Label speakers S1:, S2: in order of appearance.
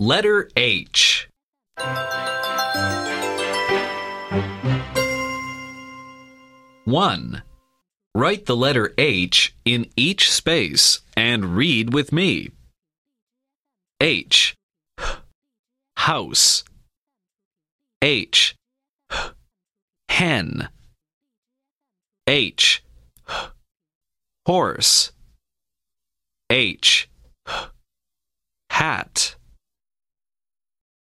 S1: Letter H. One. Write the letter H in each space and read with me. H. House. H. Hen. H. Horse. H. Hat.